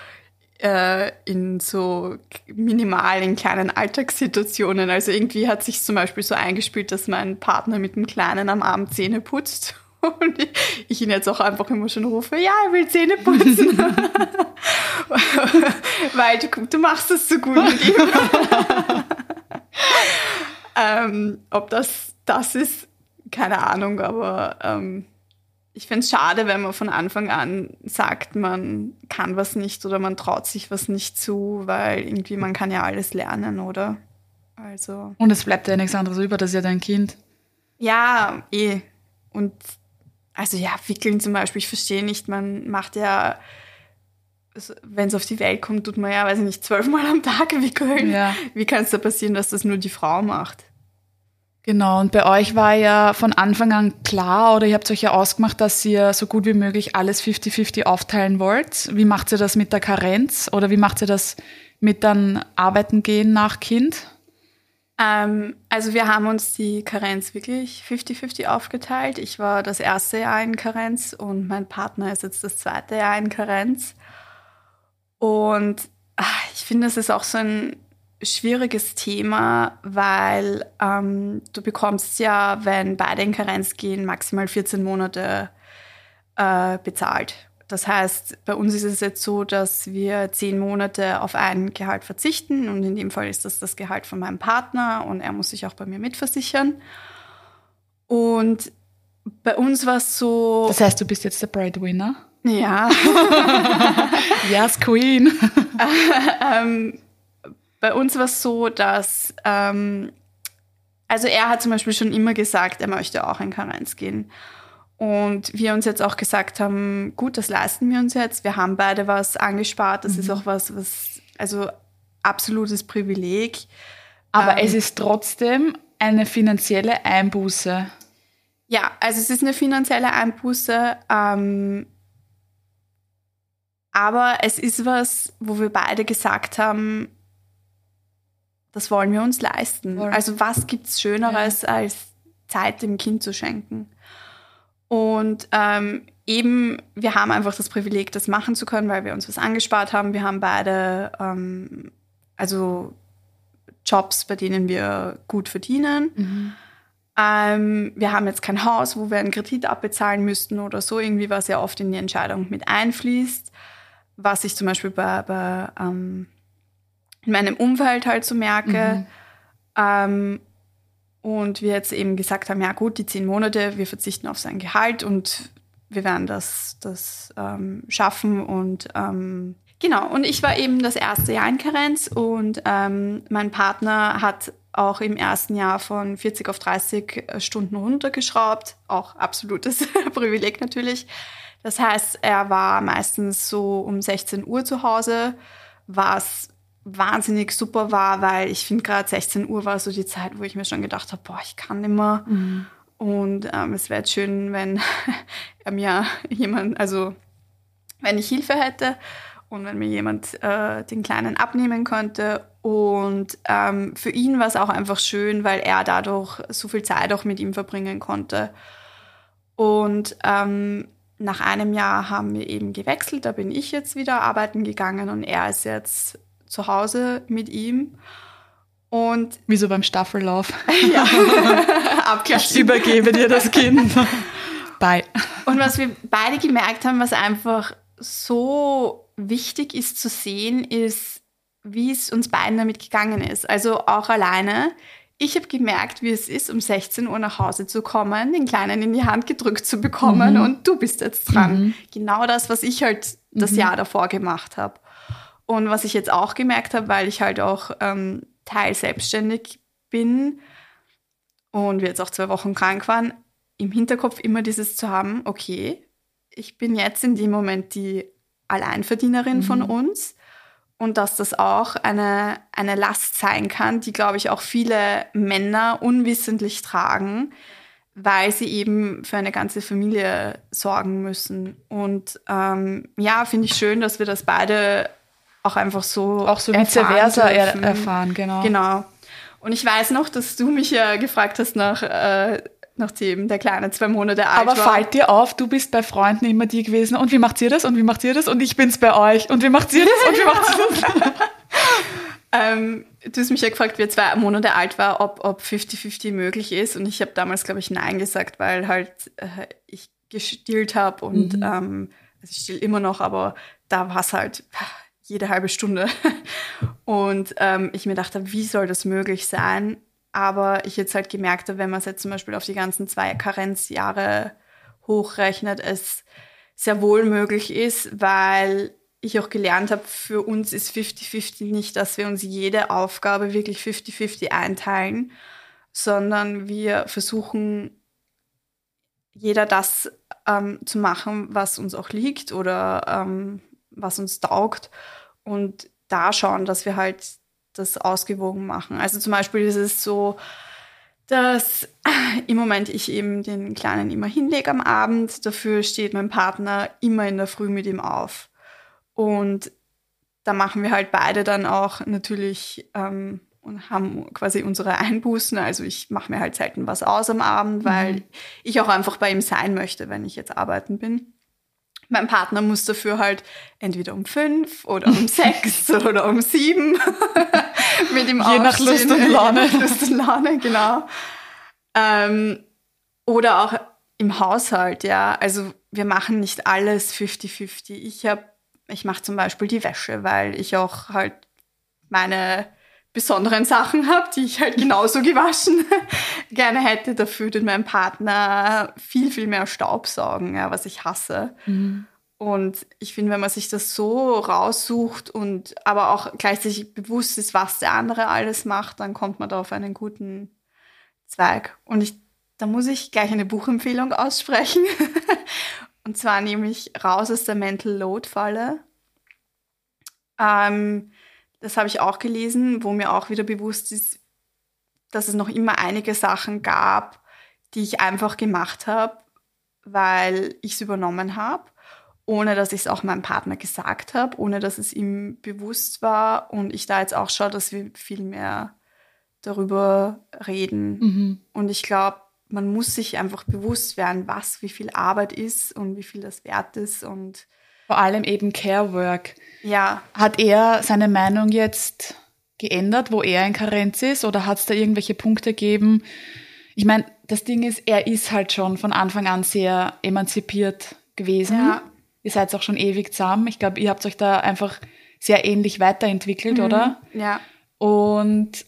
äh, in so minimalen, kleinen Alltagssituationen. Also irgendwie hat sich zum Beispiel so eingespielt, dass mein Partner mit dem Kleinen am Abend Zähne putzt. [LAUGHS] Und ich ihn jetzt auch einfach immer schon rufe, ja, er will Zähne putzen. [LAUGHS] Weil du, du machst es so gut mit ihm. [LAUGHS] ähm, ob das das ist, keine Ahnung, aber ähm, ich finde es schade, wenn man von Anfang an sagt, man kann was nicht oder man traut sich was nicht zu, weil irgendwie man kann ja alles lernen, oder? Also. Und es bleibt ja nichts anderes über, das ist ja dein Kind. Ja, eh. Und also ja, wickeln zum Beispiel, ich verstehe nicht, man macht ja, wenn es auf die Welt kommt, tut man ja, weiß ich nicht, zwölfmal am Tag wickeln. Ja. Wie kann es da passieren, dass das nur die Frau macht? Genau, und bei euch war ja von Anfang an klar oder ihr habt euch ja ausgemacht, dass ihr so gut wie möglich alles 50-50 aufteilen wollt. Wie macht ihr das mit der Karenz oder wie macht ihr das mit dann arbeiten gehen nach Kind? Ähm, also wir haben uns die Karenz wirklich 50-50 aufgeteilt. Ich war das erste Jahr in Karenz und mein Partner ist jetzt das zweite Jahr in Karenz. Und ach, ich finde, es ist auch so ein schwieriges Thema, weil ähm, du bekommst ja, wenn beide in Karenz gehen, maximal 14 Monate äh, bezahlt. Das heißt, bei uns ist es jetzt so, dass wir zehn Monate auf ein Gehalt verzichten und in dem Fall ist das das Gehalt von meinem Partner und er muss sich auch bei mir mitversichern. Und bei uns war es so. Das heißt, du bist jetzt der Breadwinner? Ja. [LAUGHS] yes, Queen. ähm, bei uns war es so, dass, ähm, also er hat zum Beispiel schon immer gesagt, er möchte auch in Karenz gehen. Und wir uns jetzt auch gesagt haben, gut, das leisten wir uns jetzt. Wir haben beide was angespart. Das mhm. ist auch was, was, also absolutes Privileg. Aber ähm, es ist trotzdem eine finanzielle Einbuße. Ja, also es ist eine finanzielle Einbuße. Ähm, aber es ist was, wo wir beide gesagt haben, das wollen wir uns leisten. Voll. Also was gibt es Schöneres, ja. als Zeit dem Kind zu schenken? Und ähm, eben, wir haben einfach das Privileg, das machen zu können, weil wir uns was angespart haben. Wir haben beide, ähm, also Jobs, bei denen wir gut verdienen. Mhm. Ähm, wir haben jetzt kein Haus, wo wir einen Kredit abbezahlen müssten oder so, irgendwie, was ja oft in die Entscheidung mit einfließt. Was ich zum Beispiel bei, bei ähm, in meinem Umfeld halt so merke. Mhm. Ähm, und wir jetzt eben gesagt haben, ja gut, die zehn Monate, wir verzichten auf sein Gehalt und wir werden das, das ähm, schaffen. Und ähm, genau, und ich war eben das erste Jahr in Karenz und ähm, mein Partner hat auch im ersten Jahr von 40 auf 30 Stunden runtergeschraubt. Auch absolutes [LAUGHS] Privileg natürlich. Das heißt, er war meistens so um 16 Uhr zu Hause, was wahnsinnig super war, weil ich finde gerade 16 Uhr war so die Zeit, wo ich mir schon gedacht habe, boah, ich kann nicht mehr. Mhm. Und ähm, es wäre schön, wenn [LAUGHS] er mir jemand, also wenn ich Hilfe hätte. und wenn mir jemand äh, den Kleinen abnehmen könnte. Und ähm, für ihn war es auch einfach schön, weil er dadurch so viel Zeit auch mit ihm verbringen konnte. Und ähm, nach einem Jahr haben wir eben gewechselt. Da bin ich jetzt wieder arbeiten gegangen und er ist jetzt zu Hause mit ihm. Und wie so beim Staffellauf. [LAUGHS] ja, [LAUGHS] Ich übergebe dir das Kind. [LAUGHS] Bye. Und was wir beide gemerkt haben, was einfach so wichtig ist zu sehen, ist, wie es uns beiden damit gegangen ist. Also auch alleine. Ich habe gemerkt, wie es ist, um 16 Uhr nach Hause zu kommen, den Kleinen in die Hand gedrückt zu bekommen mhm. und du bist jetzt dran. Mhm. Genau das, was ich halt das mhm. Jahr davor gemacht habe. Und was ich jetzt auch gemerkt habe, weil ich halt auch ähm, teil selbstständig bin und wir jetzt auch zwei Wochen krank waren, im Hinterkopf immer dieses zu haben, okay, ich bin jetzt in dem Moment die Alleinverdienerin mhm. von uns und dass das auch eine, eine Last sein kann, die, glaube ich, auch viele Männer unwissentlich tragen, weil sie eben für eine ganze Familie sorgen müssen. Und ähm, ja, finde ich schön, dass wir das beide auch einfach so auch so vice versa er erfahren, genau. Genau. Und ich weiß noch, dass du mich ja gefragt hast nach äh, nachdem der Kleine zwei Monate alt Aber war. Aber fällt dir auf, du bist bei Freunden immer die gewesen und wie macht ihr das und wie macht ihr das und ich bin's bei euch und wie macht ihr das und wie macht ihr das? [LAUGHS] ähm, du hast mich ja gefragt, wie er zwei Monate alt war, ob, ob 50-50 möglich ist und ich habe damals, glaube ich, Nein gesagt, weil halt äh, ich gestillt habe und mhm. ähm, also ich still immer noch, aber da war es halt jede halbe Stunde. [LAUGHS] Und ähm, ich mir dachte, wie soll das möglich sein? Aber ich jetzt halt gemerkt habe, wenn man es jetzt zum Beispiel auf die ganzen zwei Karenzjahre hochrechnet, es sehr wohl möglich ist, weil ich auch gelernt habe, für uns ist 50-50 nicht, dass wir uns jede Aufgabe wirklich 50-50 einteilen, sondern wir versuchen, jeder das ähm, zu machen, was uns auch liegt oder ähm, was uns taugt und da schauen, dass wir halt das ausgewogen machen. Also zum Beispiel ist es so, dass im Moment ich eben den Kleinen immer hinlege am Abend. Dafür steht mein Partner immer in der Früh mit ihm auf. Und da machen wir halt beide dann auch natürlich ähm, und haben quasi unsere Einbußen. Also ich mache mir halt selten was aus am Abend, weil mhm. ich auch einfach bei ihm sein möchte, wenn ich jetzt arbeiten bin. Mein Partner muss dafür halt entweder um fünf oder um [LAUGHS] sechs oder um sieben [LAUGHS] mit ihm Je nach Lust und Laune. [LAUGHS] Lust und Laune, genau. Ähm, oder auch im Haushalt, ja. Also wir machen nicht alles 50-50. Ich habe, ich mache zum Beispiel die Wäsche, weil ich auch halt meine besonderen Sachen habe, die ich halt genauso gewaschen [LAUGHS] gerne hätte. Dafür tut mein Partner viel, viel mehr Staubsaugen, ja, was ich hasse. Mhm. Und ich finde, wenn man sich das so raussucht und aber auch gleichzeitig bewusst ist, was der andere alles macht, dann kommt man da auf einen guten Zweig. Und ich, da muss ich gleich eine Buchempfehlung aussprechen. [LAUGHS] und zwar nämlich Raus aus der Mental Load Falle. Ähm, das habe ich auch gelesen, wo mir auch wieder bewusst ist, dass es noch immer einige Sachen gab, die ich einfach gemacht habe, weil ich es übernommen habe, ohne dass ich es auch meinem Partner gesagt habe, ohne dass es ihm bewusst war und ich da jetzt auch schaue, dass wir viel mehr darüber reden. Mhm. Und ich glaube, man muss sich einfach bewusst werden, was, wie viel Arbeit ist und wie viel das wert ist und vor allem eben Care Work. Ja. Hat er seine Meinung jetzt geändert, wo er in Karenz ist? Oder hat es da irgendwelche Punkte gegeben? Ich meine, das Ding ist, er ist halt schon von Anfang an sehr emanzipiert gewesen. Ja. Ihr seid auch schon ewig zusammen. Ich glaube, ihr habt euch da einfach sehr ähnlich weiterentwickelt, mhm. oder? Ja. Und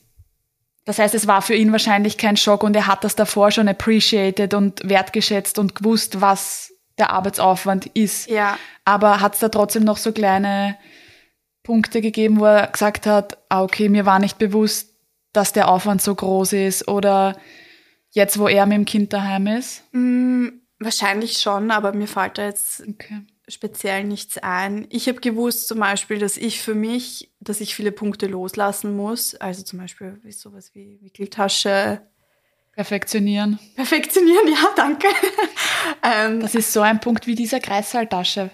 das heißt, es war für ihn wahrscheinlich kein Schock und er hat das davor schon appreciated und wertgeschätzt und gewusst, was der Arbeitsaufwand ist. Ja. Aber hat es da trotzdem noch so kleine Punkte gegeben, wo er gesagt hat, ah, okay, mir war nicht bewusst, dass der Aufwand so groß ist oder jetzt, wo er mit dem Kind daheim ist? Mm, wahrscheinlich schon, aber mir fällt da jetzt okay. speziell nichts ein. Ich habe gewusst zum Beispiel, dass ich für mich, dass ich viele Punkte loslassen muss. Also zum Beispiel wie sowas wie Wickeltasche, Perfektionieren. Perfektionieren, ja, danke. [LAUGHS] ähm, das ist so ein Punkt wie diese Kreissaltasche.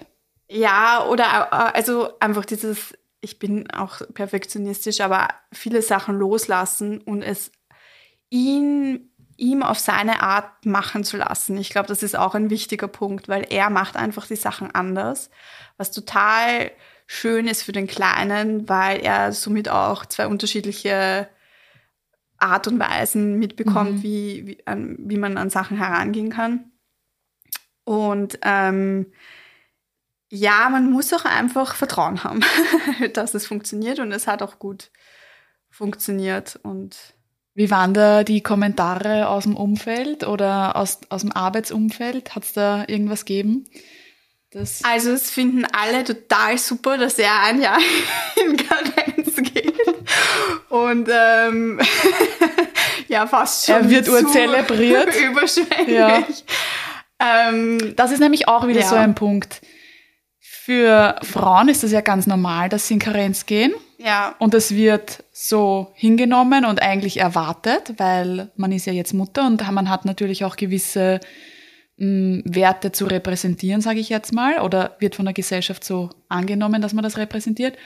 Ja, oder also einfach dieses, ich bin auch perfektionistisch, aber viele Sachen loslassen und es ihn ihm auf seine Art machen zu lassen. Ich glaube, das ist auch ein wichtiger Punkt, weil er macht einfach die Sachen anders, was total schön ist für den Kleinen, weil er somit auch zwei unterschiedliche Art und Weisen mitbekommt, mhm. wie, wie, an, wie man an Sachen herangehen kann. Und ähm, ja, man muss auch einfach Vertrauen haben, [LAUGHS] dass es funktioniert und es hat auch gut funktioniert und wie waren da die Kommentare aus dem Umfeld oder aus, aus dem Arbeitsumfeld? Hat es da irgendwas gegeben? Das also es finden alle total super, dass er ein Jahr [LAUGHS] in geht. Und ähm, [LAUGHS] ja, fast schon. Er wird urzelebriert. [LAUGHS] Überschwänglich. Ja. Ähm, das ist nämlich auch wieder ja. so ein Punkt. Für Frauen ist es ja ganz normal, dass sie in Karenz gehen. Ja. Und es wird so hingenommen und eigentlich erwartet, weil man ist ja jetzt Mutter und man hat natürlich auch gewisse mh, mm, Werte zu repräsentieren, sage ich jetzt mal, oder wird von der Gesellschaft so angenommen, dass man das repräsentiert.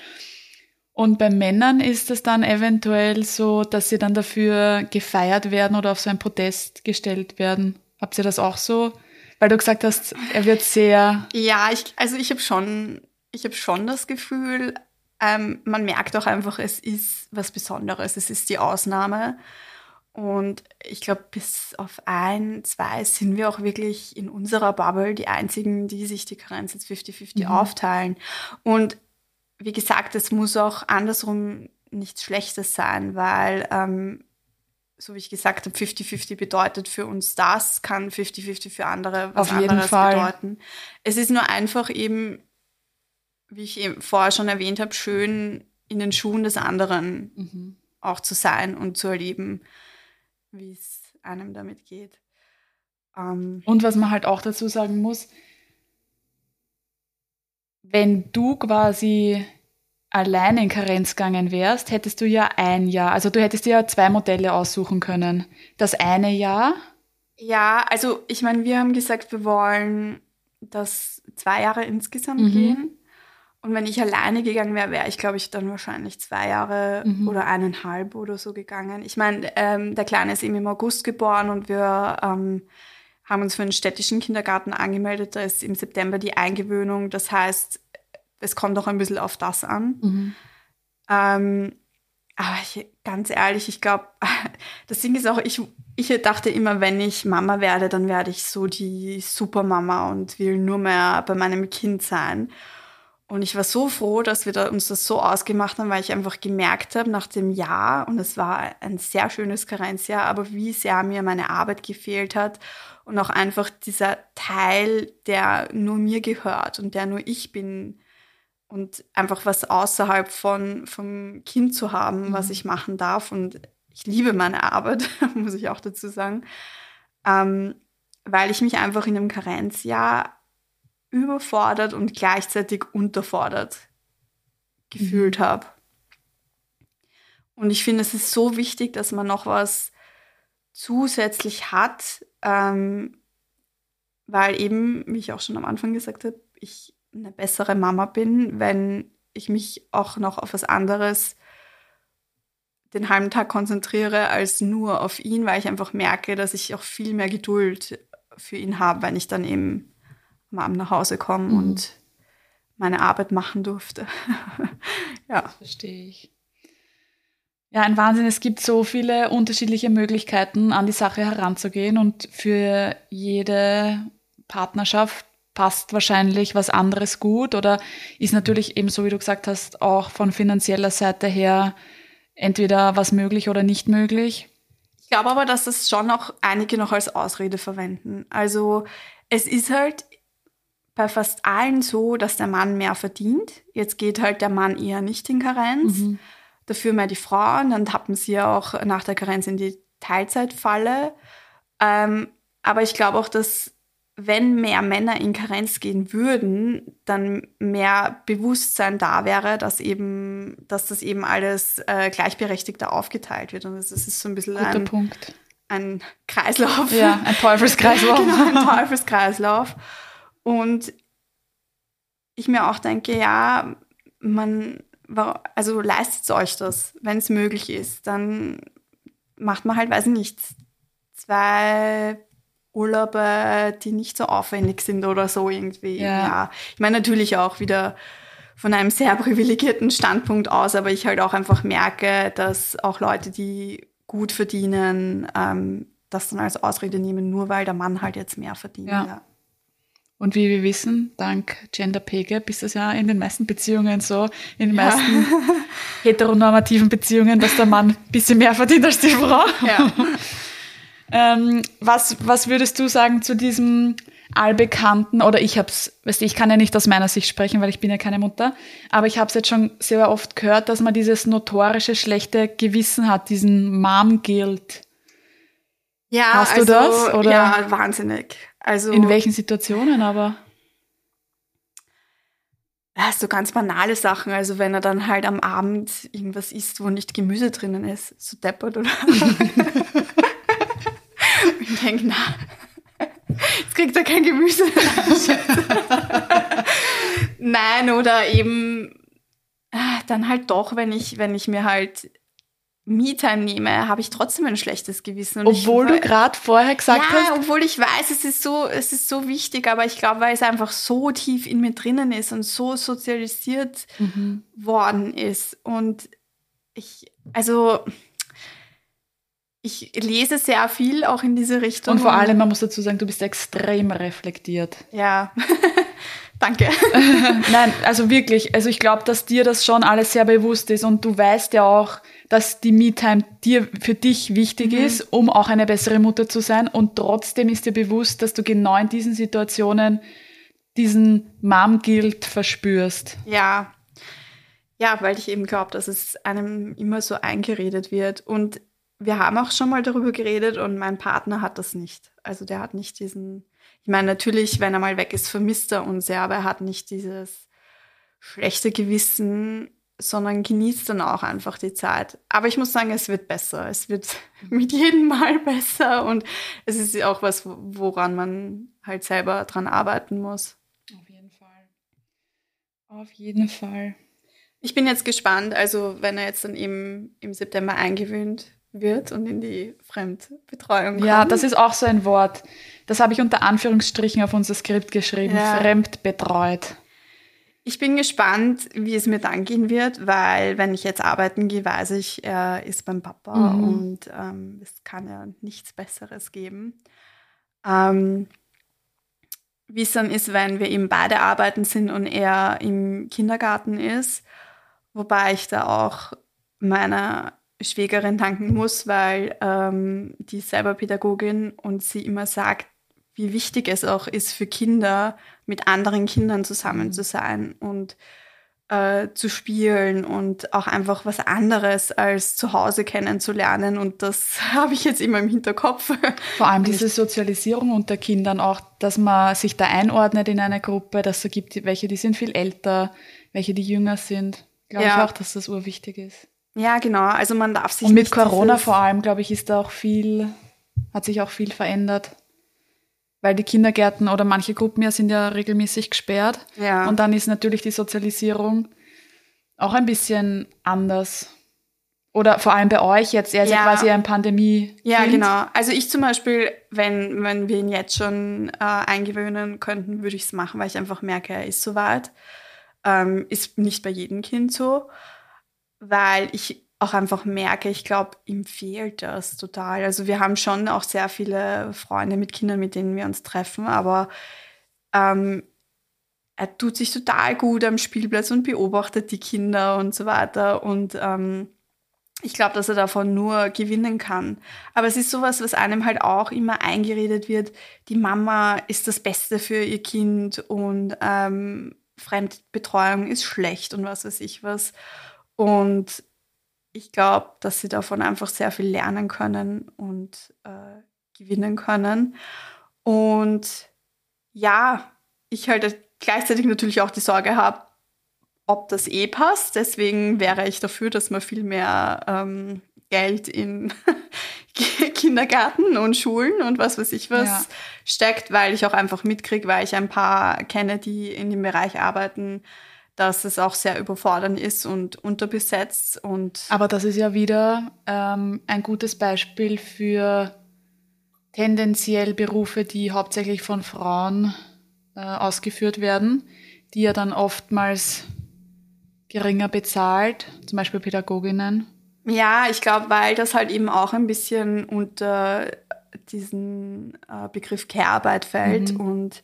Und bei Männern ist es dann eventuell so, dass sie dann dafür gefeiert werden oder auf so einen Protest gestellt werden. Habt ihr das auch so? Weil du gesagt hast, er wird sehr. Ja, ich, also ich habe schon, ich habe schon das Gefühl, ähm, man merkt auch einfach, es ist was Besonderes, es ist die Ausnahme. Und ich glaube, bis auf ein, zwei sind wir auch wirklich in unserer Bubble die einzigen, die sich die Karenz jetzt 50-50 mhm. aufteilen. Und wie gesagt, es muss auch andersrum nichts Schlechtes sein, weil, ähm, so wie ich gesagt habe, 50-50 bedeutet für uns das, kann 50-50 für andere was Auf anderes Fall. bedeuten. Es ist nur einfach eben wie ich eben vorher schon erwähnt habe, schön in den Schuhen des anderen mhm. auch zu sein und zu erleben, wie es einem damit geht. Ähm, und was man halt auch dazu sagen muss, wenn du quasi allein in Karenz gegangen wärst, hättest du ja ein Jahr, also du hättest dir ja zwei Modelle aussuchen können. Das eine Jahr. Ja, also ich meine, wir haben gesagt, wir wollen das zwei Jahre insgesamt mhm. gehen. Und wenn ich alleine gegangen wäre, wäre ich, glaube ich, dann wahrscheinlich zwei Jahre mhm. oder eineinhalb oder so gegangen. Ich meine, ähm, der Kleine ist eben im August geboren und wir ähm, haben uns für einen städtischen Kindergarten angemeldet. Da ist im September die Eingewöhnung. Das heißt, es kommt auch ein bisschen auf das an. Mhm. Ähm, aber ich, ganz ehrlich, ich glaube, [LAUGHS] das Ding ist auch, ich, ich dachte immer, wenn ich Mama werde, dann werde ich so die Supermama und will nur mehr bei meinem Kind sein. Und ich war so froh, dass wir da uns das so ausgemacht haben, weil ich einfach gemerkt habe nach dem Jahr, und es war ein sehr schönes Karenzjahr, aber wie sehr mir meine Arbeit gefehlt hat und auch einfach dieser Teil, der nur mir gehört und der nur ich bin und einfach was außerhalb von, vom Kind zu haben, mhm. was ich machen darf. Und ich liebe meine Arbeit, [LAUGHS] muss ich auch dazu sagen, ähm, weil ich mich einfach in einem Karenzjahr überfordert und gleichzeitig unterfordert gefühlt mhm. habe. Und ich finde, es ist so wichtig, dass man noch was zusätzlich hat, ähm, weil eben, wie ich auch schon am Anfang gesagt habe, ich eine bessere Mama bin, wenn ich mich auch noch auf was anderes den halben Tag konzentriere als nur auf ihn, weil ich einfach merke, dass ich auch viel mehr Geduld für ihn habe, wenn ich dann eben am Abend nach Hause kommen mhm. und meine Arbeit machen durfte. [LAUGHS] ja. Das verstehe ich. Ja, ein Wahnsinn. Es gibt so viele unterschiedliche Möglichkeiten, an die Sache heranzugehen und für jede Partnerschaft passt wahrscheinlich was anderes gut oder ist natürlich eben so, wie du gesagt hast, auch von finanzieller Seite her entweder was möglich oder nicht möglich. Ich glaube aber, dass das schon auch einige noch als Ausrede verwenden. Also es ist halt bei fast allen so, dass der Mann mehr verdient. Jetzt geht halt der Mann eher nicht in Karenz. Mhm. Dafür mehr die Frauen. Dann tappen sie ja auch nach der Karenz in die Teilzeitfalle. Ähm, aber ich glaube auch, dass wenn mehr Männer in Karenz gehen würden, dann mehr Bewusstsein da wäre, dass eben, dass das eben alles äh, gleichberechtigter aufgeteilt wird. Und das ist so ein bisschen Guter ein, Punkt. ein Kreislauf. Ja, ein Teufelskreislauf. [LAUGHS] genau, ein Teufelskreislauf. Und ich mir auch denke, ja, man, also leistet euch das, wenn es möglich ist, dann macht man halt, weiß ich nicht, zwei Urlaube, die nicht so aufwendig sind oder so irgendwie. Ja. ja. Ich meine natürlich auch wieder von einem sehr [LAUGHS] privilegierten Standpunkt aus, aber ich halt auch einfach merke, dass auch Leute, die gut verdienen, ähm, das dann als Ausrede nehmen, nur weil der Mann halt jetzt mehr verdient. Ja. ja. Und wie wir wissen, dank Gender Pay Gap ist das ja in den meisten Beziehungen so, in den meisten [LAUGHS] heteronormativen Beziehungen, dass der Mann ein bisschen mehr verdient als die Frau. Ja. [LAUGHS] ähm, was, was würdest du sagen zu diesem allbekannten, oder ich hab's, weißt du, ich kann ja nicht aus meiner Sicht sprechen, weil ich bin ja keine Mutter, aber ich habe es jetzt schon sehr oft gehört, dass man dieses notorische schlechte Gewissen hat, diesen Mom-Guilt. Ja, Hast du also, das? Oder? Ja, wahnsinnig. Also in welchen Situationen aber? So ganz banale Sachen. Also wenn er dann halt am Abend irgendwas isst, wo nicht Gemüse drinnen ist, so deppert oder. [LAUGHS] ich denke, na, jetzt kriegt er kein Gemüse. [LAUGHS] Nein, oder eben ah, dann halt doch, wenn ich, wenn ich mir halt Me-Time nehme, habe ich trotzdem ein schlechtes Gewissen. Und obwohl ich, du gerade vorher gesagt ja, hast. Ja, obwohl ich weiß, es ist so, es ist so wichtig, aber ich glaube, weil es einfach so tief in mir drinnen ist und so sozialisiert mhm. worden ist. Und ich, also, ich lese sehr viel auch in diese Richtung. Und vor allem, man muss dazu sagen, du bist extrem reflektiert. Ja. [LAUGHS] Danke. [LAUGHS] Nein, also wirklich. Also ich glaube, dass dir das schon alles sehr bewusst ist und du weißt ja auch, dass die Me-Time dir für dich wichtig mhm. ist, um auch eine bessere Mutter zu sein. Und trotzdem ist dir bewusst, dass du genau in diesen Situationen diesen Mom-Guilt verspürst. Ja. Ja, weil ich eben glaube, dass es einem immer so eingeredet wird. Und wir haben auch schon mal darüber geredet und mein Partner hat das nicht. Also der hat nicht diesen ich meine, natürlich, wenn er mal weg ist, vermisst er uns ja, aber er hat nicht dieses schlechte Gewissen, sondern genießt dann auch einfach die Zeit. Aber ich muss sagen, es wird besser. Es wird [LAUGHS] mit jedem Mal besser und es ist auch was, woran man halt selber dran arbeiten muss. Auf jeden Fall. Auf jeden Fall. Ich bin jetzt gespannt, also wenn er jetzt dann im, im September eingewöhnt wird und in die Fremdbetreuung kommt. Ja, das ist auch so ein Wort. Das habe ich unter Anführungsstrichen auf unser Skript geschrieben. Ja. Fremdbetreut. Ich bin gespannt, wie es mir dann gehen wird, weil wenn ich jetzt arbeiten gehe, weiß ich, er ist beim Papa mhm. und ähm, es kann ja nichts Besseres geben. Ähm, wie es dann ist, wenn wir eben beide arbeiten sind und er im Kindergarten ist, wobei ich da auch meiner Schwägerin danken muss, weil ähm, die ist selber Pädagogin und sie immer sagt, wie wichtig es auch ist für Kinder, mit anderen Kindern zusammen mhm. zu sein und äh, zu spielen und auch einfach was anderes als zu Hause kennenzulernen. Und das [LAUGHS] habe ich jetzt immer im Hinterkopf. Vor allem diese Sozialisierung unter Kindern auch, dass man sich da einordnet in eine Gruppe, dass es gibt welche, die sind viel älter, welche, die jünger sind. Glaube ja. ich auch, dass das urwichtig ist. Ja, genau. Also man darf sich. Und mit Corona vor allem, glaube ich, ist da auch viel, hat sich auch viel verändert. Weil die Kindergärten oder manche Gruppen ja sind ja regelmäßig gesperrt. Ja. Und dann ist natürlich die Sozialisierung auch ein bisschen anders. Oder vor allem bei euch jetzt, er ist ja, ja quasi ein Pandemie. -Kind. Ja, genau. Also ich zum Beispiel, wenn, wenn wir ihn jetzt schon äh, eingewöhnen könnten, würde ich es machen, weil ich einfach merke, er ist soweit. Ähm, ist nicht bei jedem Kind so weil ich auch einfach merke, ich glaube, ihm fehlt das total. Also wir haben schon auch sehr viele Freunde mit Kindern, mit denen wir uns treffen, aber ähm, er tut sich total gut am Spielplatz und beobachtet die Kinder und so weiter. Und ähm, ich glaube, dass er davon nur gewinnen kann. Aber es ist sowas, was einem halt auch immer eingeredet wird. Die Mama ist das Beste für ihr Kind und ähm, Fremdbetreuung ist schlecht und was weiß ich was. Und ich glaube, dass sie davon einfach sehr viel lernen können und äh, gewinnen können. Und ja, ich halt gleichzeitig natürlich auch die Sorge habe, ob das eh passt. Deswegen wäre ich dafür, dass man viel mehr ähm, Geld in [LAUGHS] Kindergarten und Schulen und was weiß ich was Ja. steckt, weil ich auch einfach mitkriege, weil ich ein paar kenne, die in dem Bereich arbeiten, dass es auch sehr überfordernd ist und unterbesetzt und Aber das ist ja wieder ähm, ein gutes Beispiel für tendenziell Berufe, die hauptsächlich von Frauen äh, ausgeführt werden, die ja dann oftmals geringer bezahlt, zum Beispiel Pädagoginnen. Ja, ich glaube, weil das halt eben auch ein bisschen unter diesen äh, Begriff Care-Arbeit fällt und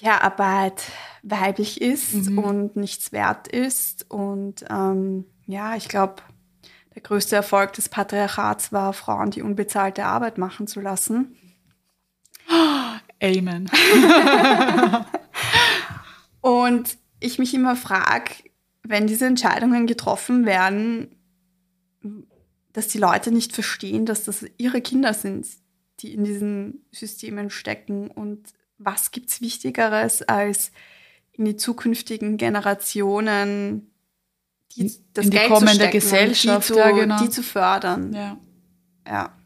Care-Arbeit weiblich ist und nichts wert ist. Und ähm, ja, ich glaube, der größte Erfolg des Patriarchats war, Frauen die unbezahlte Arbeit machen zu lassen. [GASPS] Amen. [LAUGHS] Und ich mich immer frage, wenn diese Entscheidungen getroffen werden, dass die Leute nicht verstehen, dass das ihre Kinder sind, die in diesen Systemen stecken. Und was gibt's Wichtigeres, als in die zukünftigen Generationen die, das in die Geld kommende zu stecken Gesellschaft, die zu, ja, genau. die zu fördern. Ja. ja.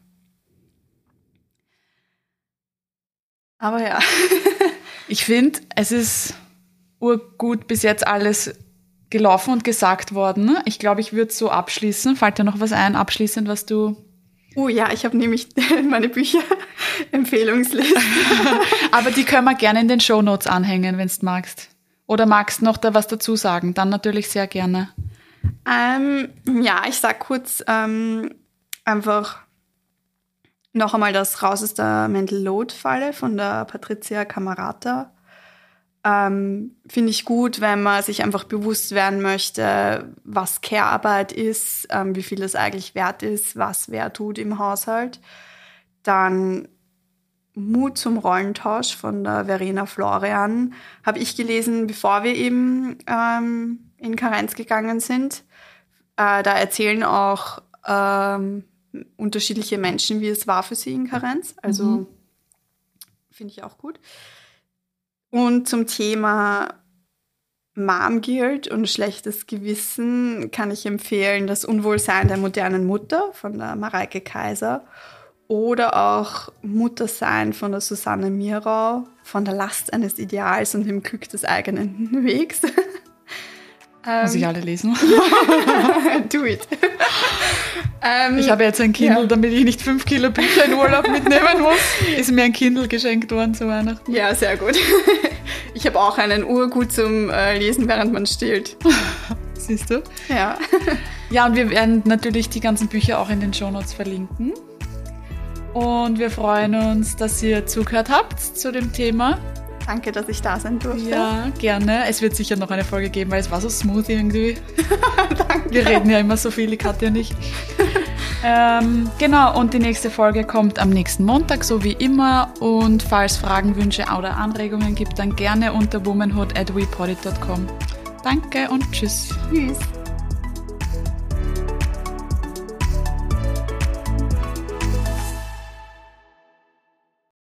Aber ja. [LAUGHS] Ich finde, es ist urgut bis jetzt alles gelaufen und gesagt worden. Ich glaube, ich würde so abschließen. Fällt dir noch was ein, abschließend, was du. Oh ja, ich habe nämlich [LAUGHS] meine Bücher Empfehlungsliste. [LAUGHS] Aber die können wir gerne in den Shownotes anhängen, wenn du magst. Oder magst noch da was dazu sagen? Dann natürlich sehr gerne. Ähm, ja, ich sag kurz ähm, einfach noch einmal das Raus aus der Mental Load-Falle von der Patricia Camarata. Ähm, Finde ich gut, wenn man sich einfach bewusst werden möchte, was Care-Arbeit ist, ähm, wie viel es eigentlich wert ist, was wer tut im Haushalt. Dann Mut zum Rollentausch von der Verena Florian habe ich gelesen, bevor wir eben ähm, in Karenz gegangen sind. Äh, da erzählen auch ähm, unterschiedliche Menschen, wie es war für sie in Karenz. Also Mhm. finde ich auch gut. Und zum Thema Mom Guilt und schlechtes Gewissen kann ich empfehlen das Unwohlsein der modernen Mutter von der Mareike Kaiser oder auch Muttersein von der Susanne Mirau von der Last eines Ideals und dem Glück des eigenen [LAUGHS] Wegs. Muss ich alle lesen. [LAUGHS] [LAUGHS] Do it. ähm, Ich habe jetzt ein Kindle, Ja. damit ich nicht fünf Kilo Bücher in Urlaub mitnehmen muss. [LAUGHS] Ist mir ein Kindle geschenkt worden zu Weihnachten. ja, sehr gut. Ich habe auch einen Urgut zum äh, Lesen, während man stillt. Siehst du? Ja. Ja, und wir werden natürlich die ganzen Bücher auch in den Shownotes verlinken. Und wir freuen uns, dass ihr zugehört habt zu dem Thema. Danke, dass ich da sein durfte. Ja, gerne. Es wird sicher noch eine Folge geben, weil es war so smooth irgendwie. [LAUGHS] Wir reden ja immer so viel, die Katja und ich. [LAUGHS] ähm, genau, und die nächste Folge kommt am nächsten Montag, so wie immer. Und falls Fragen, Wünsche oder Anregungen gibt, dann gerne unter womanhood at. Danke und tschüss. Tschüss.